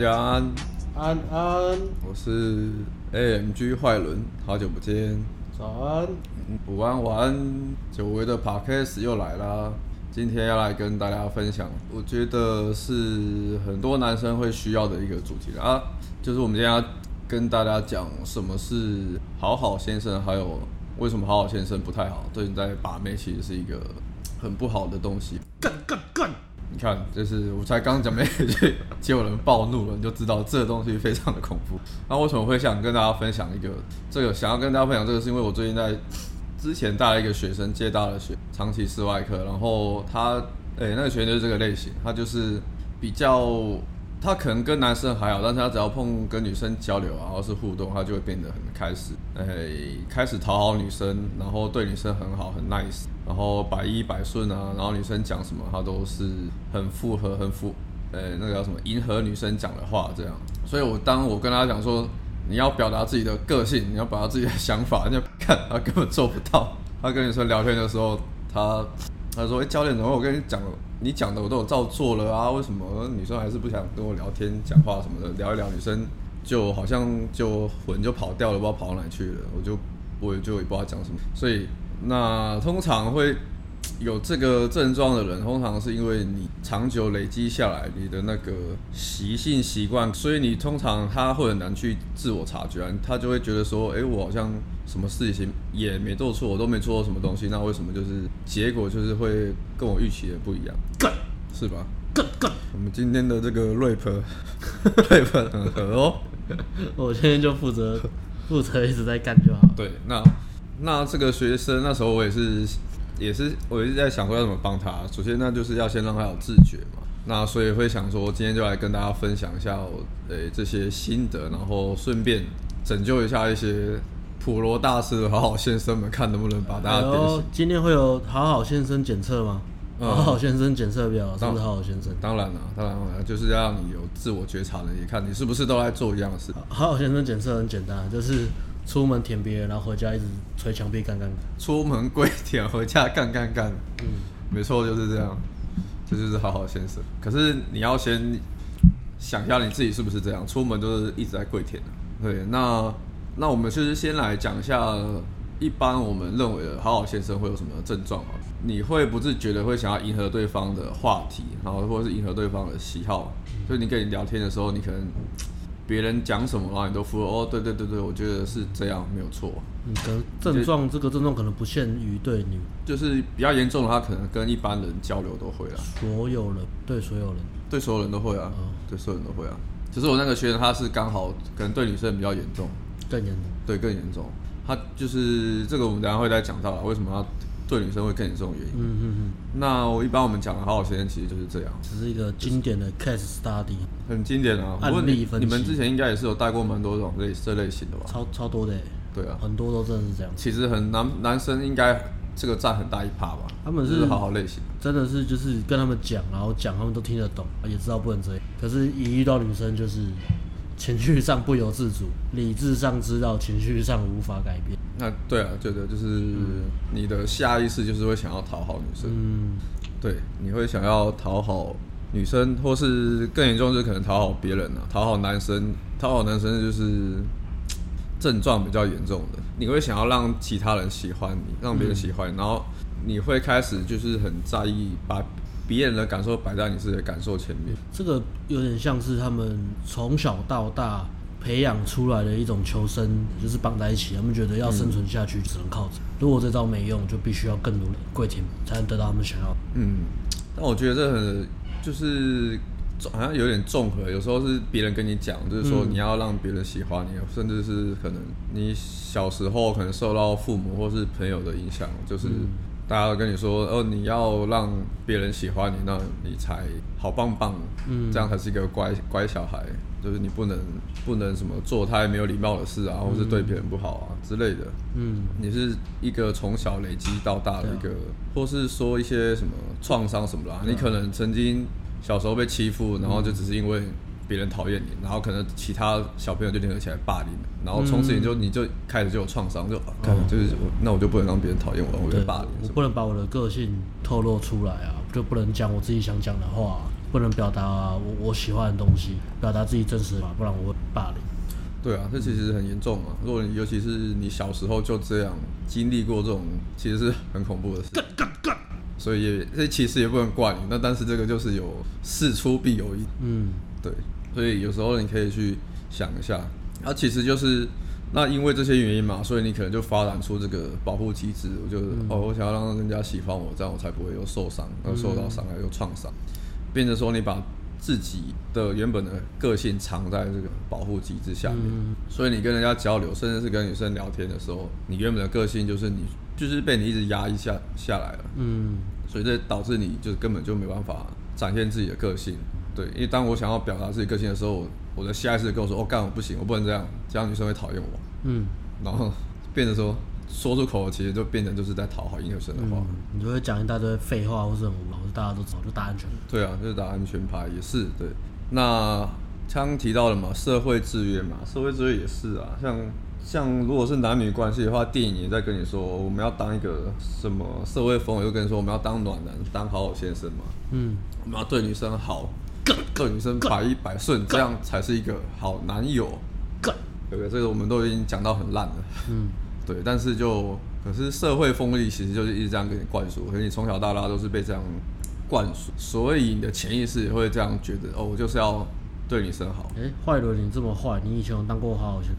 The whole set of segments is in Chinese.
家安安安，我是 AMG 坏轮，好久不见。早安，午安晚安，久违的 Podcast 又来啦。今天要来跟大家分享，我觉得是很多男生会需要的一个主题啊，就是我们今天要跟大家讲什么是好好先生，还有为什么好好先生不太好，最近在把妹其实是一个很不好的东西。干干干！你看，就是我才刚讲没，就有人暴怒了，你就知道这个东西非常的恐怖。那为什么会想跟大家分享一个这个？想要跟大家分享这个，是因为我最近在之前带了一个学生接到了学长期室外课，然后他诶、那个学生就是这个类型，他就是比较。他可能跟男生还好，但是他只要碰跟女生交流啊，或是互动，他就会变得很开始，哎，开始讨好女生，然后对女生很好，很 nice，然后百依百顺啊，然后女生讲什么，他都是很附和，很附，哎，那个叫什么，迎合女生讲的话这样。所以我当我跟他讲说，你要表达自己的个性，你要表达自己的想法，你要看他根本做不到。他跟女生聊天的时候，他他说，哎，教练，怎么我跟你讲了。你讲的我都有照做了啊，为什么女生还是不想跟我聊天、讲话什么的？聊一聊，女生就好像就魂就跑掉了，不知道跑到哪去了。我就我也就也不知道讲什么。所以那通常会有这个症状的人，通常是因为你长久累积下来你的那个习性习惯，所以你通常他会很难去自我察觉，他就会觉得说，哎，我好像。什么事情也没做错，我都没做错什么东西，那为什么就是结果就是会跟我预期的不一样？干是吧？干干，我们今天的这个 rap，rap 很合哦。我今天就负责负责一直在干就好。对，那那这个学生那时候我也是也是我一直在想说要怎么帮他。首先那就是要先让他有自觉嘛。那所以会想说今天就来跟大家分享一下我诶这些心得，然后顺便拯救一下一些。普罗大师的好好先生们，看能不能把大家点醒。今天会有好好先生检测吗？嗯、好好先生检测表是不是好好先生？当然了，当然了，就是要让你有自我觉察能力看你是不是都在做一样的事。好好先生检测很简单，就是出门舔别人，然后回家一直捶墙壁干干干。出门跪舔，回家干干干。嗯，没错，就是这样，这就是好好先生。可是你要先想一下你自己是不是这样，出门都是一直在跪舔的。对，那。那我们就是先来讲一下，一般我们认为的好好先生会有什么症状啊？你会不自觉的会想要迎合对方的话题，然后或者是迎合对方的喜好，所以你跟你聊天的时候，你可能别人讲什么，然后你都附和哦，对对对对，我觉得是这样，没有错。你的症状，这个症状可能不限于对你，就是比较严重的他，可能跟一般人交流都会啊。所有人，对所有人，对所有人都会啊，对所有人都会啊。只是我那个学生，他是刚好可能对女生比较严重。更严重，对，更严重。他就是这个，我们等下会再讲到了，为什么他对女生会更严重的原因。嗯嗯嗯。那我一般我们讲的好好先生其实就是这样，只是一个经典的 case study，很经典啊。案例分析。你们之前应该也是有带过蛮多这种类这类型的吧？超超多的。对啊，很多都真的是这样。其实很男男生应该这个占很大一趴吧？他们是好好类型，真的是就是跟他们讲，然后讲他们都听得懂，也知道不能这样。可是，一遇到女生就是。情绪上不由自主，理智上知道，情绪上无法改变。那对啊，觉得就是你的下意识就是会想要讨好女生。嗯，对，你会想要讨好女生，或是更严重就是可能讨好别人啊，讨好男生，讨好男生就是 症状比较严重的。你会想要让其他人喜欢你，让别人喜欢，嗯，然后你会开始就是很在意把。别人的感受摆在你自己的感受前面，这个有点像是他们从小到大培养出来的一种求生，就是绑在一起。他们觉得要生存下去，只能靠着。如果这招没用，就必须要更努力跪舔，才能得到他们想要。嗯，但我觉得这很就是好像有点综合。有时候是别人跟你讲，就是说你要让别人喜欢你，甚至是可能你小时候可能受到父母或是朋友的影响，就是。大家都跟你说哦，你要让别人喜欢你，那你才好棒棒，嗯，这样才是一个乖乖小孩。就是你不能不能什么做太没有礼貌的事啊，或是对别人不好啊之类的。嗯，你是一个从小累积到大的一个，或是说一些什么创伤什么啦，你可能曾经小时候被欺负，然后就只是因为。别人讨厌你，然后可能其他小朋友就联合起来霸凌，然后从此你就你就开始就有创伤，就可能就是我，那我就不能让别人讨厌我，我就霸凌。我不能把我的个性透露出来啊，就不能讲我自己想讲的话，不能表达我我喜欢的东西，表达自己真实的话，不然我会霸凌。对啊，这其实很严重啊。如果你尤其是你小时候就这样经历过这种，其实是很恐怖的事。干干干！所以也这其实也不能怪你，那但是这个就是有事出必有因。嗯，对。所以有时候你可以去想一下，啊，其实就是那因为这些原因嘛，所以你可能就发展出这个保护机制。我就、嗯、哦，我想要让人家喜欢我，这样我才不会又受伤，又受到伤害又创伤，变成说你把。自己的原本的个性藏在这个保护机制下面，嗯，所以你跟人家交流，甚至是跟女生聊天的时候，你原本的个性就是你就是被你一直压抑下下来了，嗯，所以这导致你就根本就没办法展现自己的个性，对，因为当我想要表达自己个性的时候，我的下意识跟我说，哦，干我不行，我不能这样，这样女生会讨厌我，嗯，然后变得说。说出口，其实就变成就是在讨好婴儿生的话，嗯，你就会讲一大堆废话，或是很无聊，大家都知道，就打安全牌。对啊，就是打安全牌也是对。那刚提到了嘛，社会制约嘛，社会制约也是啊。像像如果是男女关系的话，电影也在跟你说，我们要当一个什么社会风，又跟你说我们要当暖男，当好好先生嘛。嗯，我们要对女生好，对女生百依百顺，这样才是一个好男友。对不对？这个我们都已经讲到很烂了。嗯。对，但是就可是社会风气其实就是一直这样给你灌输，可是你从小到大都是被这样灌输，所以你的潜意识也会这样觉得哦，我就是要对女生好。哎，坏人，你这么坏，你以前有当过好好先？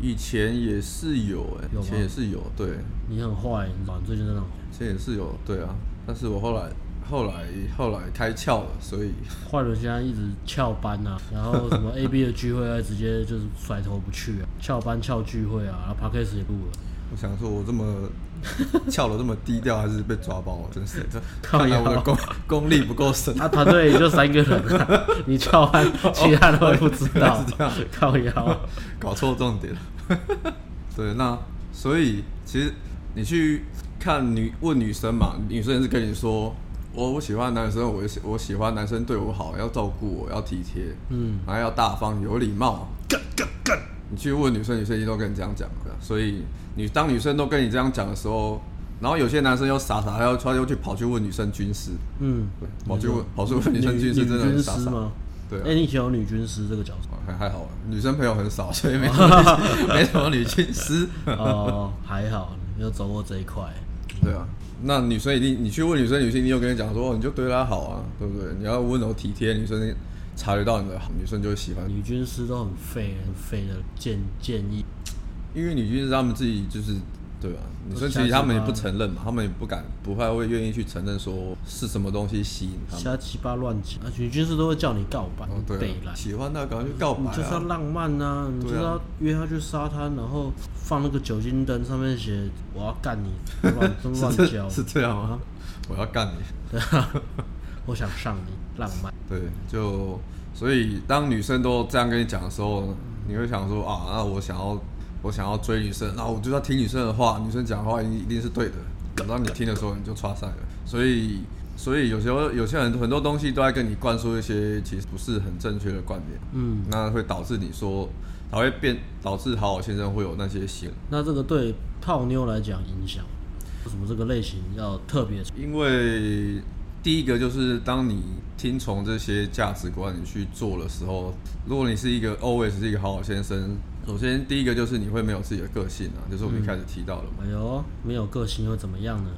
以前也是有，哎，以前也是有，对。你很坏，你知道，你最近真的很坏。以前也是有，对啊，但是我后来后来后来开窍了，所以 坏人现在一直翘班啊，然后什么 A B 的聚会啊，直接就是甩头不去啊，翘班翘聚会啊，然后 Podcast 也录了。我想说，我这么翘的这么低调，还是被抓包了，真是这。看来我的功功力不够深。他团队也就三个人，啊，你翘班，其他都不知道。是这样，靠腰，搞错重点了。对，那所以其实你去看女问女生嘛，女生也是跟你说，我我喜欢男生，我喜我喜欢男生对我好，要照顾我，要体贴，嗯，还要大方有礼貌。干干干！你去问女生，女生一定都跟你这样讲的。所以你当女生都跟你这样讲的时候，然后有些男生又傻傻，要他又去跑去问女生军师，嗯，对，跑去问跑去问女生军师，真的很傻傻吗？对、啊，哎、欸，你以前有女军师这个角色？还还好，女生朋友很少，所以没 什么没什么女军师。哦，还好，你有走过这一块。对啊，那女生一定，你去问女生，女生一定又跟你讲说，你就对她好啊，对不对？你要温柔体贴，女生察觉到你的好，女生就会喜欢。女军师都很废，很废的建建议。因为女军师他们自己就是，对吧？女生其实他们也不承认嘛，他们也不敢，不太会愿意去承认说是什么东西吸引他们。瞎七八乱讲，女军是都会叫你告白，哦、对、啊，喜欢他赶快去告白、啊，就是要浪漫呐、啊，你就要约他去沙滩，然后放那个酒精灯，上面写我要干你，乱乱叫，是这样吗？我要干你，对啊，我想上你，浪漫。对，就所以当女生都这样跟你讲的时候，你会想说啊，那我想要。我想要追女生，那我就要听女生的话。女生讲的话一定是对的。等到你听的时候，你就挫赛了。所以，所以有时候有些人很多东西都在跟你灌输一些其实不是很正确的观点。嗯，那会导致你说，它会变，导致好好先生会有那些行。那这个对泡妞来讲影响，为什么这个类型要特别？因为第一个就是当你听从这些价值观你去做的时候，如果你是一个 always 是一个好好先生。首先，第一个就是你会没有自己的个性啊，就是我们一开始提到了嘛。嗯、哎呦，没有个性又怎么样呢？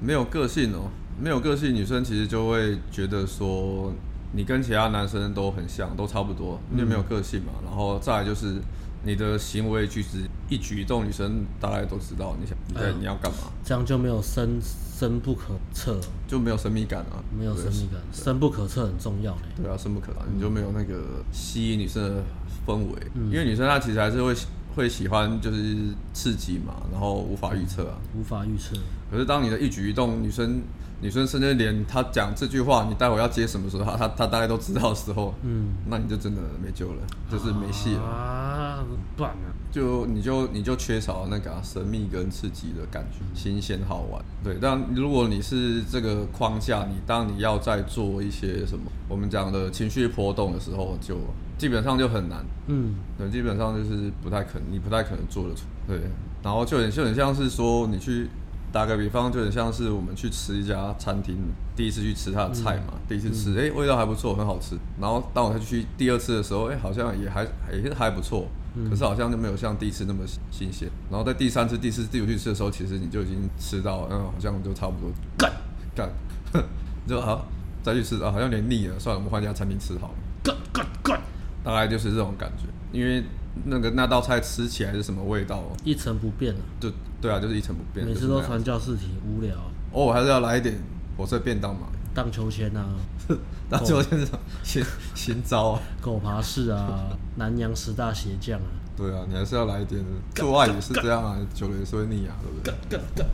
没有个性哦，没有个性，女生其实就会觉得说，你跟其他男生都很像，都差不多，因为没有个性嘛。然后再来就是你的行为举止、一举一动，女生大概都知道你想你在、哎、你要干嘛，这样就没有深深不可测，就没有神秘感啊，没有神秘感，深不可测很重要。对啊，深不可测，你就没有那个吸引女生的。氛围，因为女生她其实还是会会喜欢就是刺激嘛，然后无法预测啊，无法预测。可是当你的一举一动，女生女生甚至连她讲这句话，你待会要接什么时候，她她她大概都知道的时候，嗯，那你就真的没救了，就是没戏了。啊，断了。就你就你就缺少那个、啊、神秘跟刺激的感觉，新鲜好玩。对，但如果你是这个框架，你当你要在做一些什么，我们讲的情绪波动的时候，就基本上就很难。嗯，对，基本上就是不太可能，你不太可能做得出。对，然后就很就很像是说，你去打个比方，就很像是我们去吃一家餐厅，第一次去吃它的菜嘛，嗯、第一次吃，哎、味道还不错，很好吃。然后当我再去第二次的时候，哎、欸，好像也还也是还不错，嗯、可是好像就没有像第一次那么新鲜。然后在第三次、第四次、第五去吃的时候，其实你就已经吃到，嗯，好像就差不多。干干，就好再去吃啊，好像有点腻了，算了，我们换一家餐厅吃好了。干干干，大概就是这种感觉，因为。那个那道菜吃起来是什么味道？一成不变啊，就对啊，就是一成不变。每次都传教士题，无聊。哦，我还是要来一点火车便当嘛。荡秋千啊，荡秋千是新新招啊？狗爬式啊，南洋十大鞋匠啊。对啊，你还是要来一点。做爱也是这样啊，久了也是会腻啊，对不对？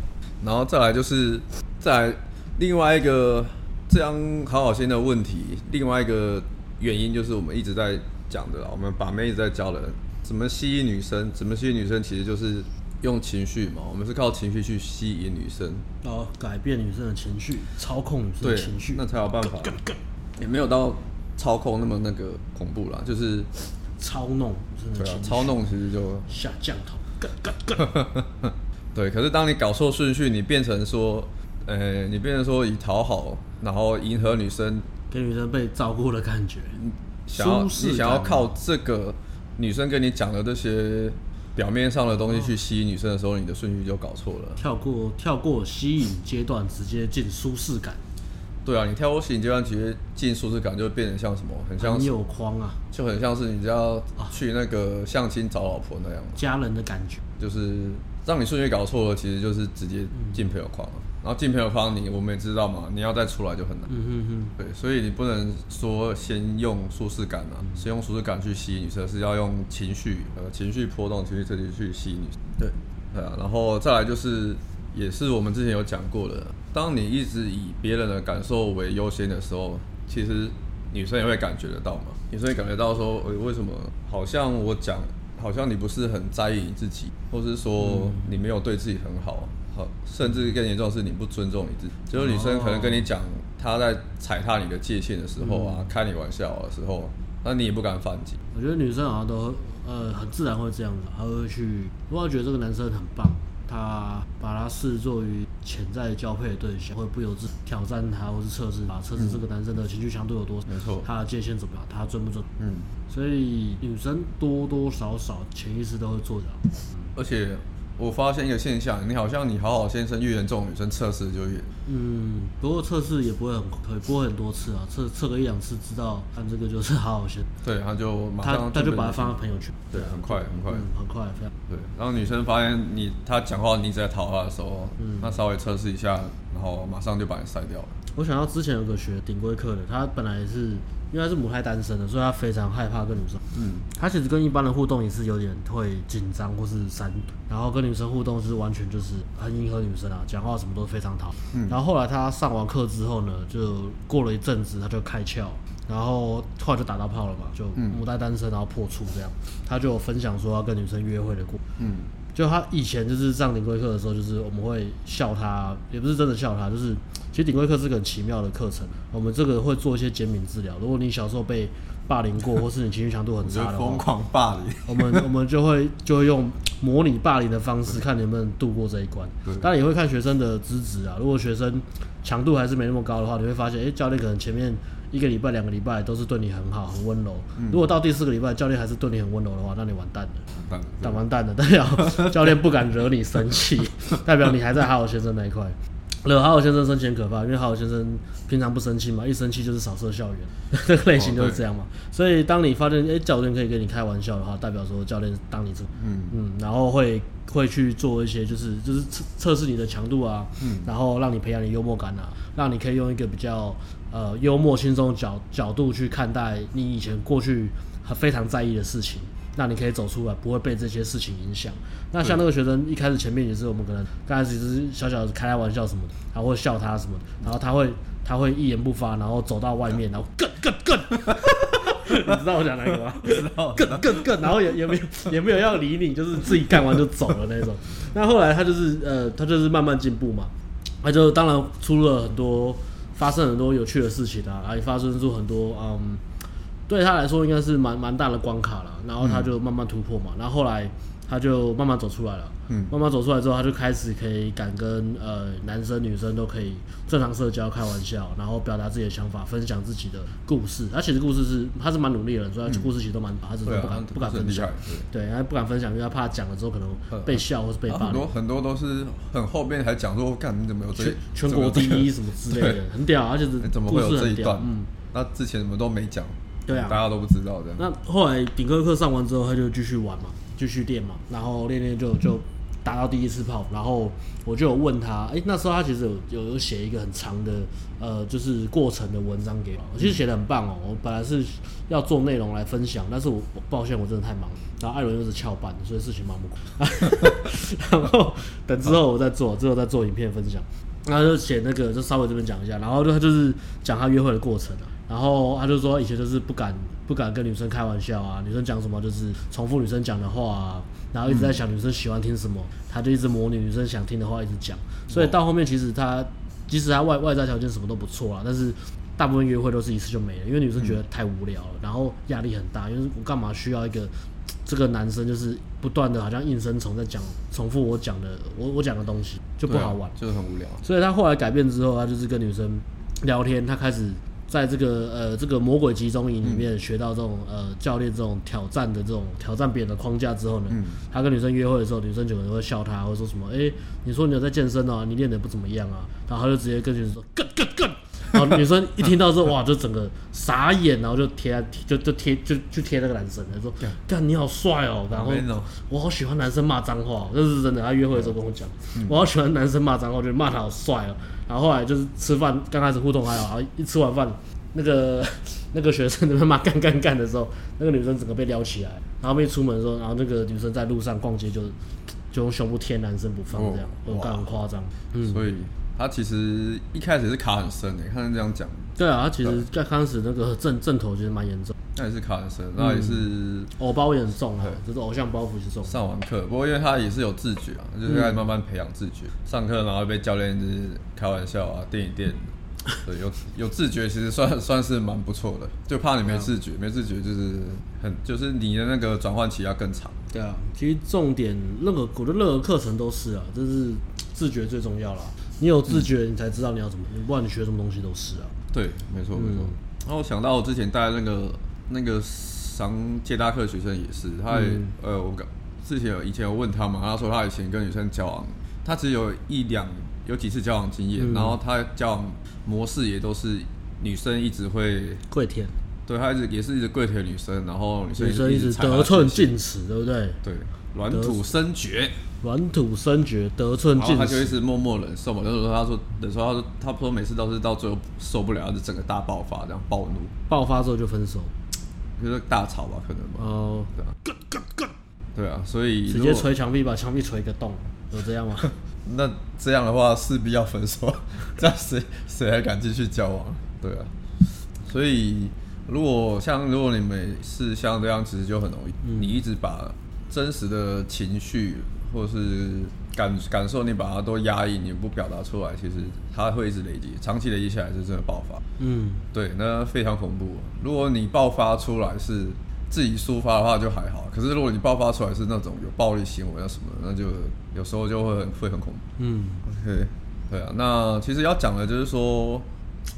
然后再来就是再来另外一个这样好好先的问题，另外一个原因就是我们一直在讲的啦，我们把妹一直在教人。怎么吸引女生？怎么吸引女生？其实就是用情绪嘛。我们是靠情绪去吸引女生，哦，改变女生的情绪，操控女生的情绪，那才有办法。也没有到操控那么那个恐怖啦，就是操弄。对啊，操弄其实就下降头。对，可是当你搞错顺序，你变成说，呃，你变成说以讨好，然后迎合女生，给女生被照顾的感觉，想要你想要靠这个。女生跟你讲的这些表面上的东西去吸引女生的时候，你的顺序就搞错了。跳过跳过吸引阶段，直接进舒适感。对啊，你跳过吸引阶段，直接进舒适感，就变成像什么？很像你有框啊，就很像是你要去那个相亲找老婆那样。家人的感觉，就是让你顺序搞错了，其实就是直接进朋友框了。然后进朋友框，你我们也知道嘛，你要再出来就很难。嗯哼哼。对，所以你不能说先用舒适感啊，先用舒适感去吸引女生，是要用情绪呃情绪波动、情绪刺激去吸引女生。对，对啊。然后再来就是，也是我们之前有讲过的，当你一直以别人的感受为优先的时候，其实女生也会感觉得到嘛。女生也感觉到说，诶，为什么好像我讲，好像你不是很在意你自己，或是说你没有对自己很好。好，甚至更严重的是你不尊重你自己。就是女生可能跟你讲，她在踩踏你的界限的时候啊，开你玩笑的时候，那你也不敢反击。我觉得女生好像都呃很自然会这样子，她会去，如果觉得这个男生很棒，她把他视作于潜在交配的对象，会不由自挑战他，或是测试他，测试这个男生的情绪强度有多少，没错，他的界限怎么样，他尊不尊？嗯，所以女生多多少少潜意识都会做这样，而且。我发现一个现象，你好像你好好先生越严重，女生测试就越……嗯，不过测试也不会很可以，不会很多次啊，测测个一两次，知道看这个就是好好先。对，他就马上他他就把它放到朋友圈，对，很快很快，嗯，很快非常对。然后女生发现你他讲话你一直在讨好的时候，嗯，那稍微测试一下，然后马上就把你筛掉了。我想到之前有个学顶规课的，他本来是。因为他是母胎单身的，所以他非常害怕跟女生。嗯，他其实跟一般人互动也是有点会紧张或是闪，然后跟女生互动是完全就是很迎合女生啊，讲话什么都非常讨。嗯，然后后来他上完课之后呢，就过了一阵子他就开窍，然后后来就打到炮了嘛，就母胎单身然后破处这样，他就有分享说要跟女生约会的过。嗯。就他以前就是上顶规课的时候，就是我们会笑他，也不是真的笑他，就是其实顶规课是个很奇妙的课程。我们这个会做一些减敏治疗。如果你小时候被霸凌过，或是你情绪强度很差的话，疯狂霸凌，我们我们就会就会用模拟霸凌的方式，看能不能度过这一关。当然也会看学生的资质啊。如果学生强度还是没那么高的话，你会发现，哎、欸，教练可能前面。一个礼拜、两个礼拜都是对你很好、很温柔。嗯、如果到第四个礼拜，教练还是对你很温柔的话，那你完蛋了，完蛋，完蛋了，代表教练不敢惹你生气，代表你还在好好先生那一块。惹好好先生生气很可怕，因为好好先生平常不生气嘛，一生气就是扫射校园，这个类型就是这样嘛。哦、所以当你发现哎、欸、教练可以跟你开玩笑的话，代表说教练当你这嗯嗯，然后会会去做一些就是就是测测试你的强度啊，嗯，然后让你培养你幽默感啊，让你可以用一个比较。呃，幽默轻松角角度去看待你以前过去很非常在意的事情，那你可以走出来，不会被这些事情影响。那像那个学生一开始前面也是，我们可能刚开始只是小小的开开玩笑什么的，然后会笑他什么的，然后他会他会一言不发，然后走到外面，然后更更更，你知道我讲哪个吗？知道，更更更，然后也也没有也没有要理你，就是自己干完就走了那种。那后来他就是呃，他就是慢慢进步嘛，他就当然出了很多。发生很多有趣的事情啊，然后也发生出很多嗯，对他来说应该是蛮蛮大的关卡了。然后他就慢慢突破嘛。然后后来他就慢慢走出来了。嗯，慢慢走出来之后，他就开始可以敢跟呃男生女生都可以正常社交、开玩笑，然后表达自己的想法，分享自己的故事。他其实故事是他是蛮努力的，所以他故事其实都蛮好，他只是不敢、嗯、不敢分享。对，他不敢分享，因为他怕讲了之后可能被笑或是被骂。很多很多都是很后边还讲说，干你怎么有这全全国第一 什么之类的，很屌，而且是怎么会有这一段？嗯，那之前什么都没讲，对啊，大家都不知道的。那后来顶哥课上完之后，他就继续玩嘛，继续练嘛，然后练练就就。打到第一次炮，然后我就有问他，哎、欸，那时候他其实有有有写一个很长的，呃，就是过程的文章给我，其实写的很棒哦。我本来是要做内容来分享，但是我抱歉，我真的太忙了。然后艾伦又是翘班，所以事情忙不过。然后等之后我再做，之后再做影片分享。然后就写那个，就稍微这边讲一下，然后就他就是讲他约会的过程。然后他就说以前就是不敢不敢跟女生开玩笑啊，女生讲什么就是重复女生讲的话啊。然后一直在想女生喜欢听什么，他就一直模拟女生想听的话一直讲，所以到后面其实他即使他外外在条件什么都不错啊，但是大部分约会都是一次就没了，因为女生觉得太无聊了，然后压力很大，因为我干嘛需要一个这个男生就是不断的好像应声虫在讲重复我讲的我我讲的东西就不好玩，就是很无聊。所以他后来改变之后，他就是跟女生聊天，他开始。在这个呃这个魔鬼集中营里面学到这种呃教练这种挑战的这种挑战别人的框架之后呢，嗯、他跟女生约会的时候，女生就可能会笑他，或者说什么，哎、欸，你说你有在健身哦、啊，你练得不怎么样啊，然后他就直接跟女生说，干干干，然后女生一听到之后，哇，就整个傻眼，然后就贴就就贴就就贴那个男生，他说，干你好帅哦，然后我好喜欢男生骂脏话，这是真的，他约会的时候跟我讲，嗯、我好喜欢男生骂脏话，我觉得骂他好帅哦。然后后来就是吃饭，刚开始互动还好，一吃完饭，那个那个学生在那骂干干干的时候，那个女生整个被撩起来，然后没出门的时候，然后那个女生在路上逛街就就用胸部贴男生不放这样，我感觉很夸张。嗯，所以他其实一开始是卡很深的，看他这样讲。对啊，他其实在开始那个阵阵头其实蛮严重。那也是卡很深，那也是偶包也很重啊，就是偶像包袱是重。上完课，不过因为他也是有自觉啊，就是在慢慢培养自觉。上课然后被教练就是开玩笑啊，垫一垫。对，有有自觉，其实算算是蛮不错的。就怕你没自觉，没自觉就是很就是你的那个转换期要更长。对啊，其实重点任何我觉得任何课程都是啊，就是自觉最重要啦。你有自觉，你才知道你要怎么，不管你学什么东西都是啊。对，没错没错。然后我想到我之前带那个。那个上接大课的学生也是，他也、嗯、呃，我之前有以前有问他嘛，他说他以前跟女生交往，他只有一两有几次交往经验，嗯、然后他交往模式也都是女生一直会跪舔，对，他一直也是一直跪舔女生，然后女生一直，一直得寸进尺，对不对？对，软土深掘，软土生绝，得寸进尺，他就一直默默忍受嘛。那时候他说，忍受他说，他说每次都是到最后受不了，就整个大爆发，这样暴怒，爆发之后就分手。就是大吵吧，可能吧。哦，对啊，对啊，所以直接捶墙壁，把墙壁捶个洞，有这样吗？那这样的话势必要分手，这样谁谁还敢继续交往？对啊，所以如果像如果你每次像这样，其实就很容易，嗯、你一直把真实的情绪或是。感感受，你把它都压抑，你不表达出来，其实它会一直累积，长期累积下来是真的爆发。嗯，对，那非常恐怖。如果你爆发出来是自己抒发的话就还好，可是如果你爆发出来是那种有暴力行为啊什么的，那就有时候就会很会很恐怖。嗯，OK，对啊。那其实要讲的就是说，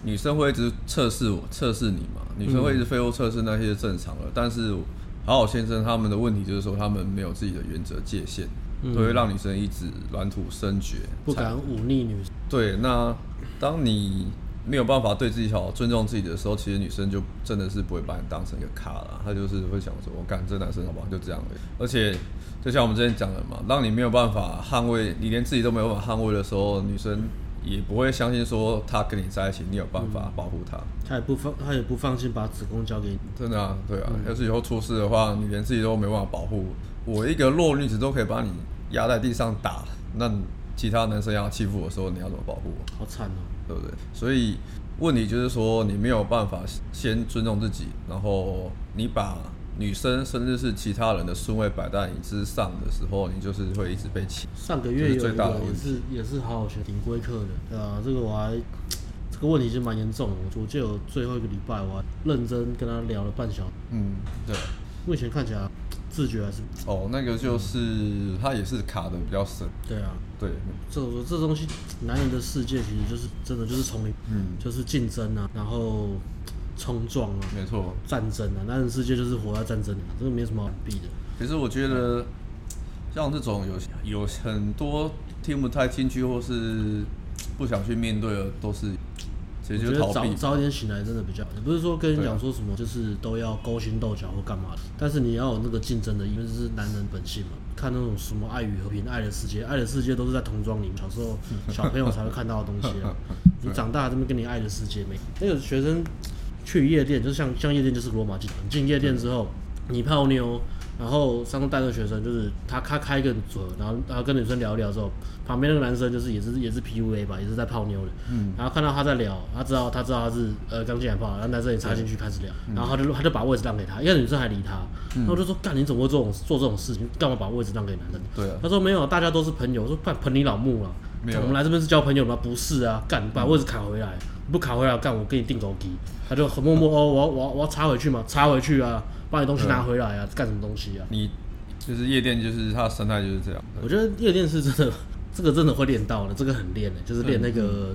女生会一直测试我，测试你嘛。女生会一直废物测试那些正常的，嗯、但是好好先生他们的问题就是说，他们没有自己的原则界限。都会让女生一直软土生绝，不敢忤逆女生。对，那当你没有办法对自己好、尊重自己的时候，其实女生就真的是不会把你当成一个咖了。她就是会想说：“我干这男生好不好？就这样而已。”而且，就像我们之前讲的嘛，当你没有办法捍卫，你连自己都没有办法捍卫的时候，女生也不会相信说他跟你在一起，你有办法保护她。她也不放，她也不放心把子宫交给你。真的啊，对啊。嗯、要是以后出事的话，你连自己都没办法保护。我一个弱女子都可以把你压在地上打，那其他男生要欺负我的时候，你要怎么保护我？好惨哦，对不对？所以问题就是说，你没有办法先尊重自己，然后你把女生甚至是其他人的顺位摆在你之上的时候，你就是会一直被欺。上个月有一个也是也是好好学顶规课的，对啊，这个我还这个问题其实蛮严重的。我记得有最后一个礼拜，我还认真跟他聊了半小时。嗯，对。目前看起来。自觉还是哦，那个就是他也是卡的比较深。对啊，对，这种这东西，男人的世界其实就是真的就是丛林，嗯，就是竞争啊，然后冲撞啊，没错，战争啊，男人世界就是活在战争里，这个没什么好避的。其实我觉得像这种有有很多听不太进去或是不想去面对的，都是。我觉得早早点醒来真的比较好，也不是说跟你讲说什么就是都要勾心斗角或干嘛的，但是你要有那个竞争的，因为这是男人本性嘛。看那种什么爱与和平、爱的世界、爱的世界都是在童装里，小时候 小朋友才会看到的东西啊。你长大这边跟你爱的世界没？那个学生去夜店，就像像夜店就是罗马竞技。进夜店之后，你泡妞。然后上次带个学生，就是他他开一个组合，然后然后跟女生聊一聊之后，旁边那个男生就是也是也是 PUA 吧，也是在泡妞的。嗯。然后看到他在聊，他知道他知道他是呃刚进来泡，然后男生也插进去开始聊，然后他就他就把位置让给他，因为女生还理他。然后我就说干，你怎么会做这种做这种事情？干嘛把位置让给男生？对啊。他说没有，大家都是朋友。我说干捧你老木了。我们来这边是交朋友吗？不是啊，干把位置卡回来，不卡回来干我给你定狗机。他就很默默哦，我要我要我要插回去吗？插回去啊，把你东西拿回来啊，干什么东西啊？你。就是夜店，就是它的生态就是这样。我觉得夜店是真的，这个真的会练到的，这个很练的，就是练那个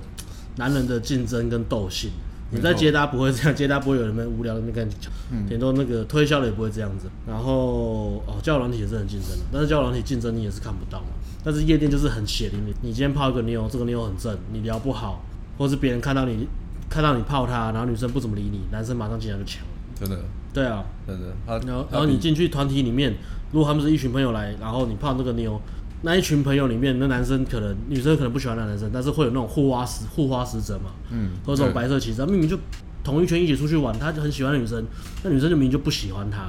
男人的竞争跟斗性。你在接搭不会这样，接搭不会有人们无聊的那跟你讲，顶多那个推销的也不会这样子。然后哦，交友软体也是很竞争的，但是交友软体竞争你也是看不到嘛。但是夜店就是很血淋淋，你今天泡一个妞，这个妞很正，你聊不好，或是别人看到你看到你泡她，然后女生不怎么理你，男生马上进来就抢。真的。对啊。真的。然后然后你进去团体里面。如果他们是一群朋友来，然后你泡那个妞，那一群朋友里面，那男生可能女生可能不喜欢那男生，但是会有那种护花使护花使者嘛，嗯，或者这种白色旗帜，明明就同一圈一起出去玩，他就很喜欢女生，那女生就明明就不喜欢他，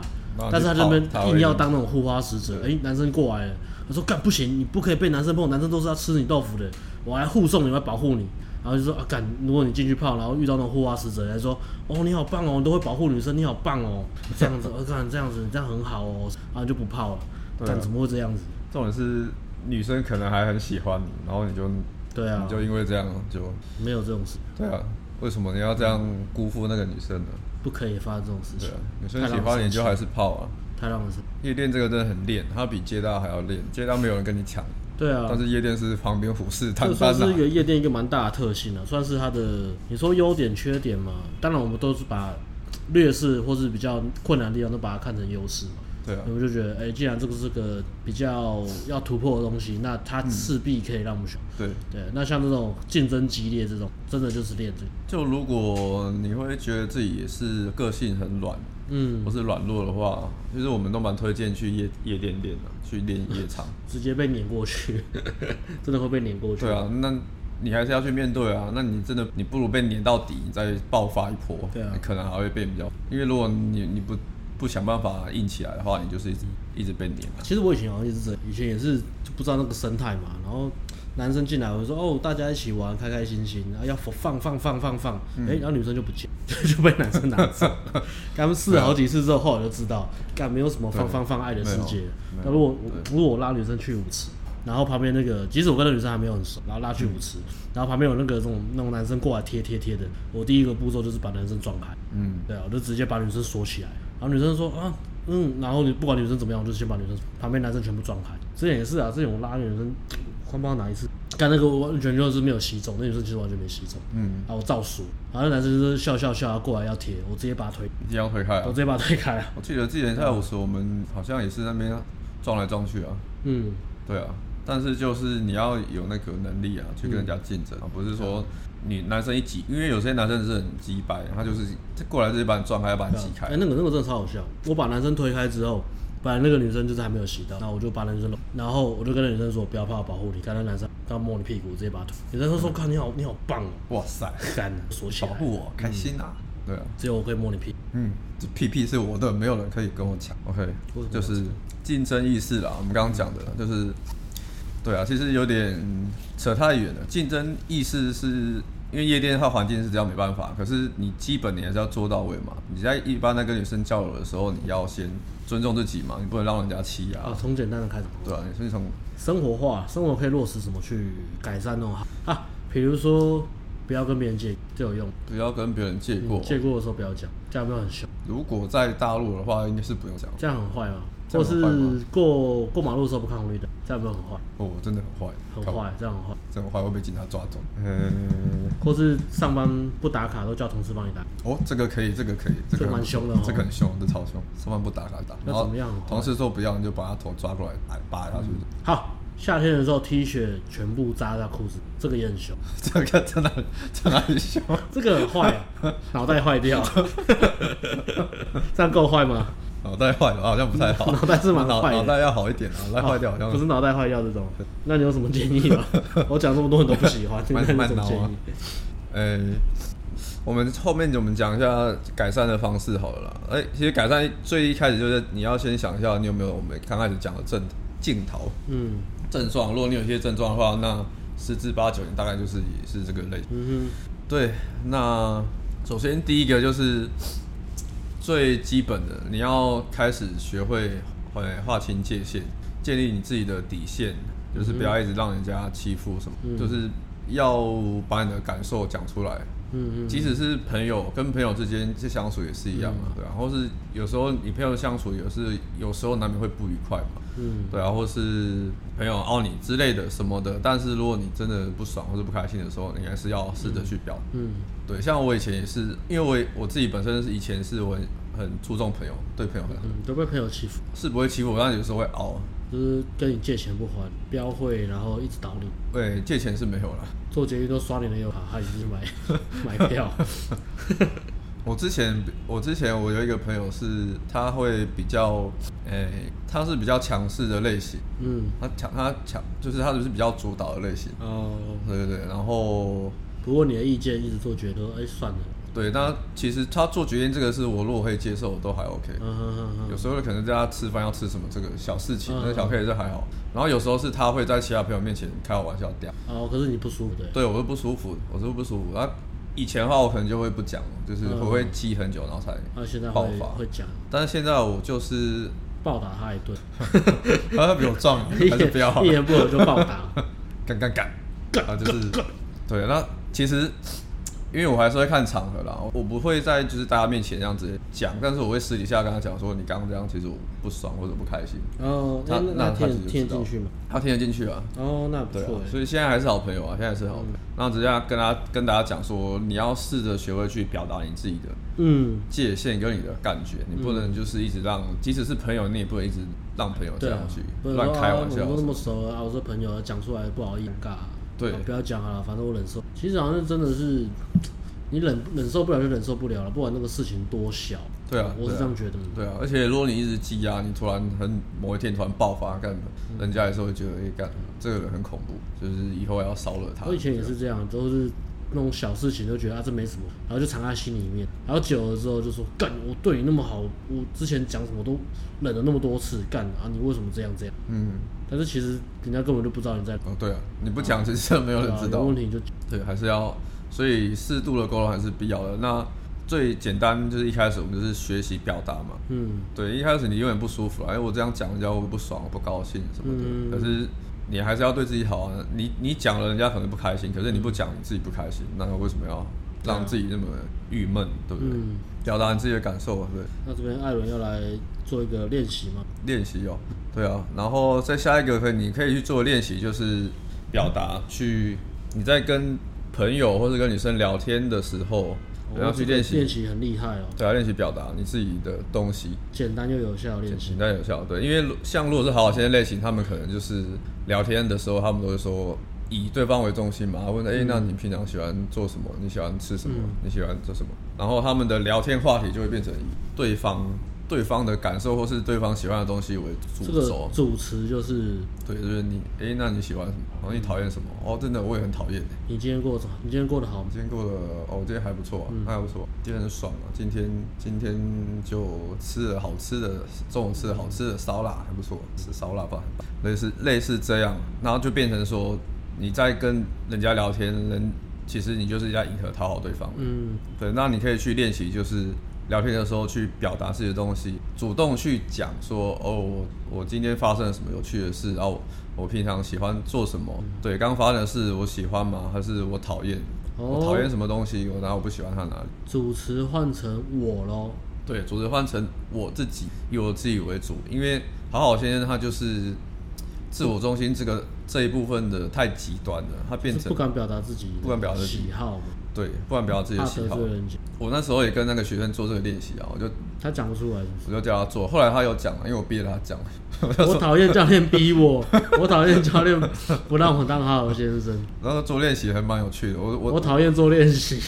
但是他这边硬要当那种护花使者，哎、欸，男生过来了，他说干不行，你不可以被男生碰，男生都是要吃你豆腐的，我来护送你，我来保护你。然后就说啊，干！如果你进去泡，然后遇到那种护花使者，来说，哦，你好棒哦，你都会保护女生，你好棒哦，这样子，我看这样子，你这样很好哦，然后就不泡了。干、啊、怎么会这样子？重点是女生可能还很喜欢你，然后你就对啊，你就因为这样就没有这种事。对啊，为什么你要这样辜负那个女生呢？不可以发生这种事情。对啊，女生喜欢你就还是泡啊。太浪费。夜店这个真的很练，它比街道还要练，街道没有人跟你抢。对啊，但是夜店是旁边虎视眈眈，这算是一个夜店一个蛮大的特性啊，算是它的你说优点缺点嘛？当然我们都是把劣势或是比较困难的地方都把它看成优势嘛。对啊，我们就觉得，哎、欸，既然这个是个比较要突破的东西，那它势必可以让我们选。对对，那像这种竞争激烈这种，真的就是练这个。就如果你会觉得自己也是个性很软，嗯，或是软弱的话，其实我们都蛮推荐去夜夜店练的，去练夜场，直接被碾过去，真的会被碾过去。对啊，那你还是要去面对啊。那你真的你不如被碾到底，再爆发一波，对啊，你可能还会变比较。因为如果你你不。不想办法硬起来的话，你就是一直一直被碾。其实我以前好像也是这样，以前也是就不知道那个生态嘛。然后男生进来，我说哦，大家一起玩，开开心心，然后要放放放放放，哎、嗯欸，然后女生就不见，就被男生拿走。他们试了好几次之后，后来就知道，干没有什么放放放爱的世界。那如果如果我拉女生去舞池，然后旁边那个，即使我跟那女生还没有很熟，然后拉去舞池，嗯、然后旁边有那个这种那种男生过来贴贴贴的，我第一个步骤就是把男生撞开。嗯，对啊，我就直接把女生锁起来。然后女生说啊，嗯，然后你不管女生怎么样，我就先把女生旁边男生全部撞开。之前也是啊，之前我拉女生，不知道哪一次，干那个完全就是没有吸中，那女生其实完全没吸中。嗯，然后我照数，然后那男生就是笑笑笑，过来要贴，我直接把他推，一样推开、啊，我直接把他推开啊。我记得之前在舞池，我们好像也是那边撞来撞去啊。嗯，对啊，但是就是你要有那个能力啊，去跟人家竞争啊，不是说。你男生一挤，因为有些男生是很鸡掰，他就是过来直接把你撞开，要把你挤开。哎、欸，那个那个真的超好笑。我把男生推开之后，本来那个女生就是还没有洗到，然后我就把男生，然后我就跟那女生说，不要怕，我保护你。刚才男生刚摸你屁股，直接把他推。女生说说，看你好，你好棒哦。哇塞，干了，锁起来。保护我，开心啊。嗯、对啊，只有我可以摸你屁股。嗯，这屁屁是我的，没有人可以跟我抢。OK，就是竞争意识啦。我们刚刚讲的，就是。对啊，其实有点扯太远了。竞争意识是因为夜店它环境是这样，没办法。可是你基本你还是要做到位嘛。你在一般在跟女生交流的时候，你要先尊重自己嘛，你不能让人家欺压。啊，从简单的开始。对啊，所以从生活化，生活可以落实什么去改善哦？啊，比如说不要跟别人借就有用。不要跟别人借过，借过的时候不要讲，这样有没有很凶？如果在大陆的话，应该是不用讲。这样很坏吗？或是过过马路的时候不看红绿灯，这样有没有很坏？哦，真的很坏，很坏，这样很坏，这样坏会被警察抓走。嗯，或是上班不打卡都叫同事帮你打。哦，这个可以，这个可以，这个蛮凶的哦，这个很凶，这超凶。上班不打卡打，那怎么样？同事说不要，你就把他头抓过来，挨扒下去。好，夏天的时候 T 恤全部扎在裤子，这个也很凶。这个真的真的很凶，这个很坏，脑袋坏掉，这样够坏吗？脑袋坏了好像不太好，脑袋是蛮坏的，脑袋要好一点，脑袋坏掉好像不是脑袋坏掉这种。那你有什么建议吗？我讲这么多你都不喜欢，蛮蛮建议。哎，我们后面我们讲一下改善的方式好了啦。哎，其实改善最一开始就是你要先想一下你有没有我们刚开始讲的正镜头，嗯，症状。如果你有一些症状的话，那十之八九你大概就是也是这个类型。嗯哼，对。那首先第一个就是。最基本的，你要开始学会会划清界限，建立你自己的底线，就是不要一直让人家欺负什么，嗯、就是要把你的感受讲出来。嗯嗯，即使是朋友跟朋友之间这相处也是一样嘛，嗯、对啊，或是有时候你朋友相处也是有时候难免会不愉快嘛，嗯，对啊，或是朋友傲你之类的什么的，但是如果你真的不爽或者不开心的时候，你还是要试着去表达。嗯，对，像我以前也是，因为我我自己本身是以前是我很，很注重朋友，对朋友很好，嗯，都被朋友欺负，是不会欺负我，但有时候会熬。就是跟你借钱不还，标会，然后一直倒你。对，借钱是没有了。做捷运都刷你的油卡，他已经买 买票。我之前，我之前我有一个朋友是，他会比较，诶、欸，他是比较强势的类型。嗯。他强，他强，就是他就是比较主导的类型。哦。对对对，然后。不过你的意见一直做决定，哎，算了。对，那其实他做决定这个是我如果可以接受都还 OK。嗯嗯嗯。有时候可能在他吃饭要吃什么这个小事情，那小 K 这还好。然后有时候是他会在其他朋友面前开我玩笑掉。哦，可是你不舒服的。对，我是不舒服，我是不舒服。啊，以前的话我可能就会不讲，就是我会记很久，然后才爆发。会讲。但是现在我就是暴打他一顿。他比我壮，还是不要好。一言不合就暴打。干 干干。啊，就是。对，那其实。因为我还是会看场合啦，我不会在就是大家面前这样子讲，但是我会私底下跟他讲说，你刚刚这样其实我不爽或者不开心。哦，那那他听得进去吗？他听得进去啊。哦，那不错。所以现在还是好朋友啊，现在是好朋友。然后直接跟他跟大家讲说，你要试着学会去表达你自己的嗯界限跟你的感觉，你不能就是一直让，即使是朋友，你也不能一直让朋友这样去乱开玩笑。我那么熟啊，我说朋友讲出来不好意思尬。对，不要讲了，反正我忍受。其实好像真的是，你忍忍受不了就忍受不了了，不管那个事情多小。对啊，我是这样觉得。对啊，而且如果你一直积压，你突然很某一天突然爆发干，人家也是会觉得哎干，这个人很恐怖，就是以后要烧了他。我以前也是这样，都是那种小事情都觉得啊这没什么，然后就藏在心里面，然后久了之后就说干，我对你那么好，我之前讲什么都忍了那么多次干啊，你为什么这样这样？嗯。但是其实人家根本就不知道你在哦，对啊，你不讲其实没有人知道。有问题就对，还是要，所以适度的沟通还是必要的。那最简单就是一开始我们就是学习表达嘛，嗯，对，一开始你永远不舒服，哎，我这样讲人家会不爽、不高兴什么的。嗯、可是你还是要对自己好啊，你你讲了人家可能不开心，可是你不讲你自己不开心，那为什么要让自己那么郁闷，对不对？嗯、表达你自己的感受，对。那这边艾伦要来做一个练习吗？练习哦。对啊，然后再下一个可以，你可以去做练习，就是表达，去你在跟朋友或者跟女生聊天的时候，然后去练习。练习很厉害哦。对啊，练习表达你自己的东西，简单又有效练习。简单有效，对，因为像如果是好好先生类型，他们可能就是聊天的时候，他们都会说以对方为中心嘛，问哎，那你平常喜欢做什么？你喜欢吃什么？嗯、你喜欢做什么？然后他们的聊天话题就会变成以对方。对方的感受或是对方喜欢的东西为主轴，主持就是对，就是你，哎，那你喜欢什么？然后你讨厌什么？哦，真的我也很讨厌。你今天过得，你今天过得好吗？今天过得，哦，我今天还不错啊，还不错，今天很爽啊。今天今天就吃了好吃的，中午吃了好吃的烧腊，还不错，吃烧腊吧，类似类似这样，然后就变成说你在跟人家聊天，人其实你就是在迎合讨好对方。嗯，对，那你可以去练习，就是。聊天的时候去表达自己的东西，主动去讲说哦，我今天发生了什么有趣的事，然后我平常喜欢做什么？对，刚发生的事我喜欢吗？还是我讨厌？我讨厌什么东西，我然后我不喜欢它哪里。主持换成我喽。对，主持换成我自己，以我自己为主，因为好好先生他就是自我中心这个这一部分的太极端了，他变成不敢表达自己，不敢表达自己喜好嘛。对，不敢表达自己的喜好。我那时候也跟那个学生做这个练习啊，我就他讲不出来我就叫他做。后来他有讲了，因为我逼着他讲。我讨厌教练逼我，我讨厌教练 不让我当好好先生。然后做练习还蛮有趣的，我我我讨厌做练习，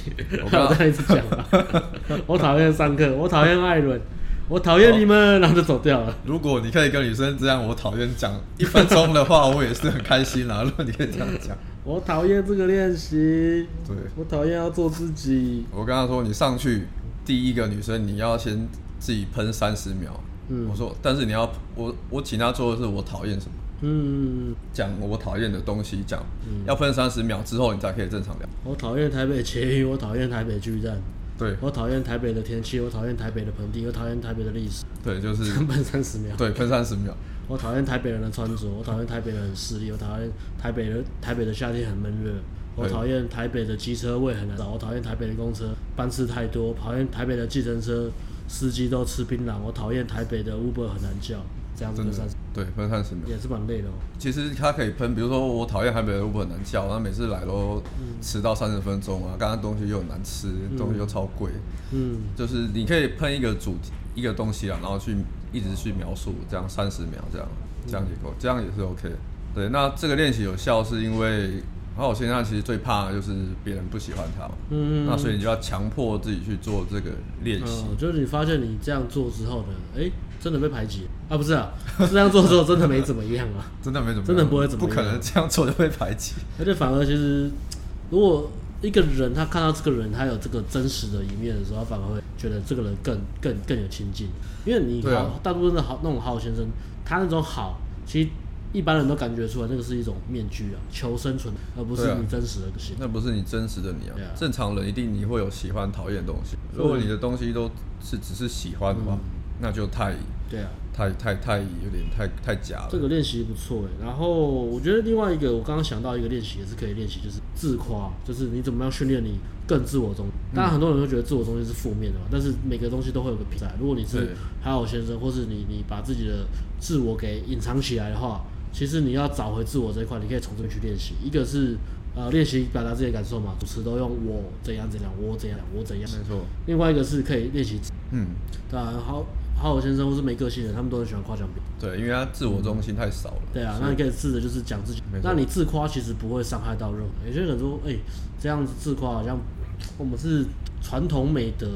我刚才一直讲了。我讨厌上课，我讨厌艾伦，我讨厌你们，然后就走掉了。如果你可以跟女生这样，我讨厌讲一分钟的话，我也是很开心啦。如果你可以这样讲。我讨厌这个练习。对，我讨厌要做自己。我跟他说，你上去第一个女生，你要先自己喷三十秒。嗯，我说，但是你要我我请他做的是我讨厌什么。嗯，讲我讨厌的东西，讲、嗯、要喷三十秒之后，你才可以正常聊。我讨厌台北捷运，我讨厌台北巨蛋。对，我讨厌台北的天气，我讨厌台北的盆地，我讨厌台北的历史。对，就是 喷三十秒。对，喷三十秒。我讨厌台北人的穿着，我讨厌台北人很势利，我讨厌台北的台北的夏天很闷热，我讨厌台北的机车位很难找，我讨厌台北的公车班次太多，讨厌台北的计程车司机都吃槟榔，我讨厌台北的 Uber 很难叫，这样子的对，喷三十秒也是蛮累的哦。其实它可以喷，比如说我讨厌台北的 Uber 很难叫，他每次来都迟到三十分钟啊，刚刚东西又很难吃，东西又超贵，嗯，就是你可以喷一个主题。一个东西啊，然后去一直去描述，这样三十秒，这样这样也够，这样也是 OK。对，那这个练习有效，是因为然后我现在其实最怕的就是别人不喜欢他嘛。嗯，那所以你就要强迫自己去做这个练习。嗯，就是你发现你这样做之后呢，哎，真的被排挤啊？不是啊，这样做之后真的没怎么样啊？真的没怎么样，真的不会怎么样，不可能这样做就被排挤。而且反而其实如果。一个人他看到这个人他有这个真实的一面的时候，他反而会觉得这个人更更更有亲近，因为你好、啊、大部分的好那种好好先生，他那种好，其实一般人都感觉出来，那个是一种面具啊，求生存，而不是你真实的个性、啊。那不是你真实的你啊！啊正常人一定你会有喜欢讨厌的东西，如果你的东西都是只是喜欢的话，嗯、那就太对啊。太太太有点太太假了。这个练习不错哎，然后我觉得另外一个我刚刚想到一个练习也是可以练习，就是自夸，就是你怎么样训练你更自我中心。当然很多人都觉得自我中心是负面的嘛，但是每个东西都会有个比赛。如果你是还好先生，或是你你把自己的自我给隐藏起来的话，其实你要找回自我这一块，你可以从这边去练习。一个是呃练习表达自己的感受嘛，主持都用我怎样怎样，我怎样我怎样。没错。另外一个是可以练习，嗯，对啊，好。好好先生或是没个性的人，他们都很喜欢夸奖别人。对，因为他自我中心太少了。对啊，那你可以试着就是讲自己。那你自夸其实不会伤害到任何人。有些人说，哎，这样子自夸好像我们是传统美德，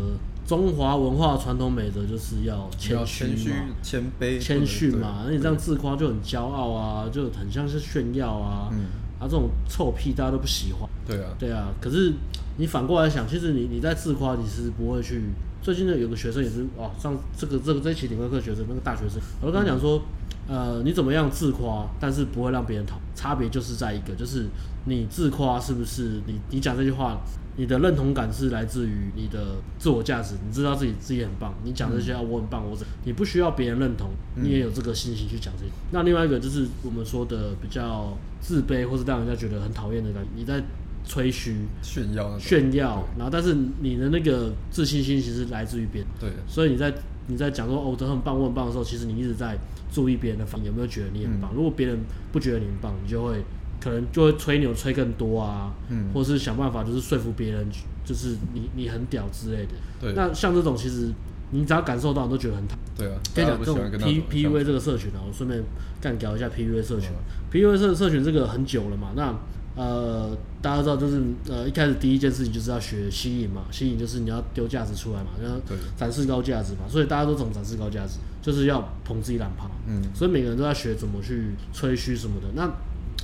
中华文化传统美德就是要谦虚嘛，谦卑、谦逊嘛。那你这样自夸就很骄傲啊，就很像是炫耀啊。嗯。啊，这种臭屁大家都不喜欢。对啊。对啊，可是你反过来想，其实你你在自夸，你是不会去。最近呢，有个学生也是哦，上这个这个这一期理科课学生那个大学生，我就跟他讲说，呃，你怎么样自夸，但是不会让别人讨，差别就是在一个，就是你自夸是不是你你讲这句话，你的认同感是来自于你的自我价值，你知道自己自己很棒，你讲这些啊，我很棒，我怎，你不需要别人认同，你也有这个信心去讲这些。那另外一个就是我们说的比较自卑，或是让人家觉得很讨厌的感觉，你在。吹嘘、炫耀、炫耀，然后但是你的那个自信心其实来自于别人。对，所以你在你在讲说哦，我很棒，我很棒的时候，其实你一直在注意别人的反应，有没有觉得你很棒？嗯、如果别人不觉得你很棒，你就会可能就会吹牛吹更多啊，嗯，或是想办法就是说服别人，就是你你很屌之类的。对，那像这种其实你只要感受到，你都觉得很讨。对啊，跟你讲这种 P P U A 这个社群啊，我顺便干掉一下 P U A 社群。P U A 社社群这个很久了嘛，那。呃，大家都知道，就是呃，一开始第一件事情就是要学吸引嘛，吸引就是你要丢价值出来嘛，要展示高价值嘛，所以大家都总展示高价值，就是要捧自己懒趴，嗯，所以每个人都在学怎么去吹嘘什么的。那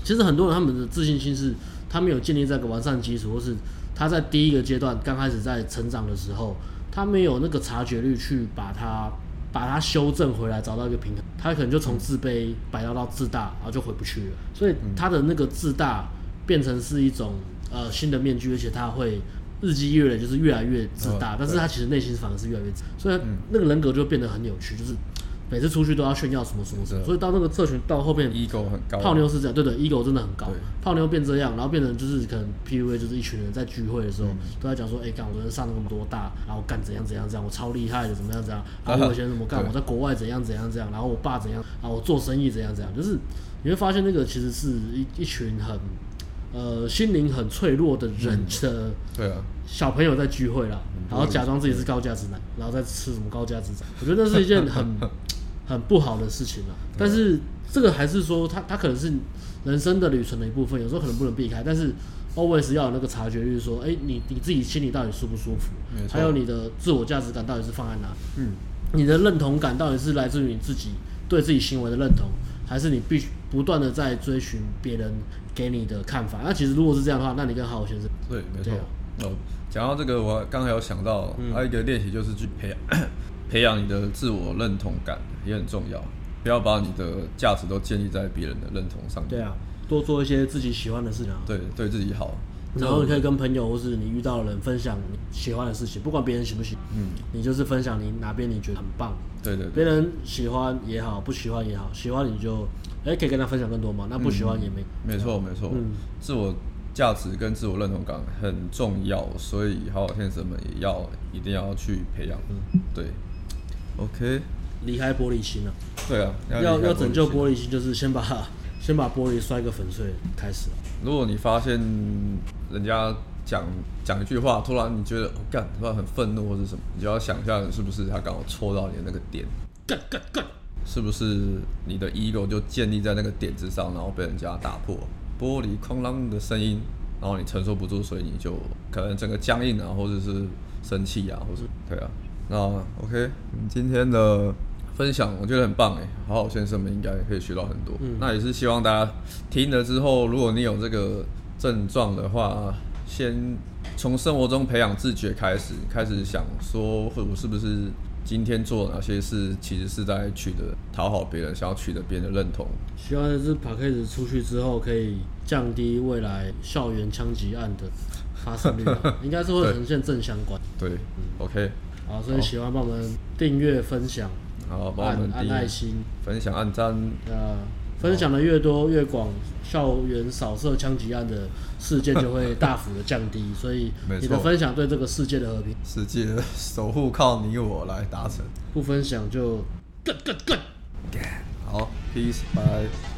其实很多人他们的自信心是他没有建立在一个完善基础，或是他在第一个阶段刚开始在成长的时候，他没有那个察觉率去把它把它修正回来，找到一个平衡，他可能就从自卑摆到到自大，然后就回不去了。所以他的那个自大。变成是一种呃新的面具，而且他会日积月累，就是越来越自大。哦、但是他其实内心反而是越来越自大，所以那个人格就变得很扭曲。就是每次出去都要炫耀什么什么什么，所以到那个社群到后面，ego 很高，泡妞是这样，对对，ego 真的很高，对。泡妞变这样，然后变成就是可能 PUA 就是一群人在聚会的时候、嗯、都在讲说，哎、欸，干我昨天上那么多大，然后干怎样怎样怎样，我超厉害的，怎么样怎样，然后我以前怎么干，我在国外怎样怎样怎样，然后我爸怎样，然后我做生意怎样怎样，就是你会发现那个其实是一一群很。呃，心灵很脆弱的人的，对啊，小朋友在聚会啦，然后假装自己是高价值男，然后在吃什么高价值仔，我觉得那是一件很 很不好的事情啦。但是这个还是说，他他可能是人生的旅程的一部分，有时候可能不能避开。但是 always 要有那个察觉力，说，哎、欸，你你自己心里到底舒不舒服？还有你的自我价值感到底是放在哪？嗯，你的认同感到底是来自于你自己对自己行为的认同，还是你必须不断的在追寻别人？给你的看法，那其实如果是这样的话，那你跟好好先生对，没错。哦，讲到这个，我刚才有想到，还、嗯、有一个练习就是去培养 培养你的自我认同感，也很重要。不要把你的价值都建立在别人的认同上面。对啊，多做一些自己喜欢的事情。对，对自己好。然后你可以跟朋友或是你遇到的人分享你喜欢的事情，不管别人喜不喜欢，嗯，你就是分享你哪边你觉得很棒。对对，对。别人喜欢也好，不喜欢也好，喜欢你就。哎，可以跟他分享更多吗？那不喜欢也没。没错，没错。嗯，自我价值跟自我认同感很重要，所以好好先生们也要一定要去培养。嗯，对。OK。离开玻璃心了。对啊，要要拯救玻璃心，就是先把 先把玻璃摔个粉碎开始。如果你发现人家讲讲一句话，突然你觉得哦干，突然很愤怒或是什么，你就要想一下是不是他刚好戳到你的那个点。干干干。是不是你的 ego 就建立在那个点之上，然后被人家打破，玻璃哐啷的声音，然后你承受不住，所以你就可能整个僵硬啊，或者是生气啊，或者对啊。那 OK，今天的分享我觉得很棒哎，好好先生们应该可以学到很多。嗯，那也是希望大家听了之后，如果你有这个症状的话，先从生活中培养自觉开始，开始想说，我是不是。今天做哪些事，其实是在取得讨好别人，想要取得别人的认同。希望这支 podcast 出去之后，可以降低未来校园枪击案的发生率，应该是会呈现正相关。对，嗯，OK。好，所以喜欢帮我们订阅、分享，好，帮我们按爱心、分享、按赞。呃分享的越多越广，校园扫射枪击案的事件就会大幅的降低，所以你的分享对这个世界的和平、世界的守护靠你我来达成。不分享就更更更。好，peace，bye。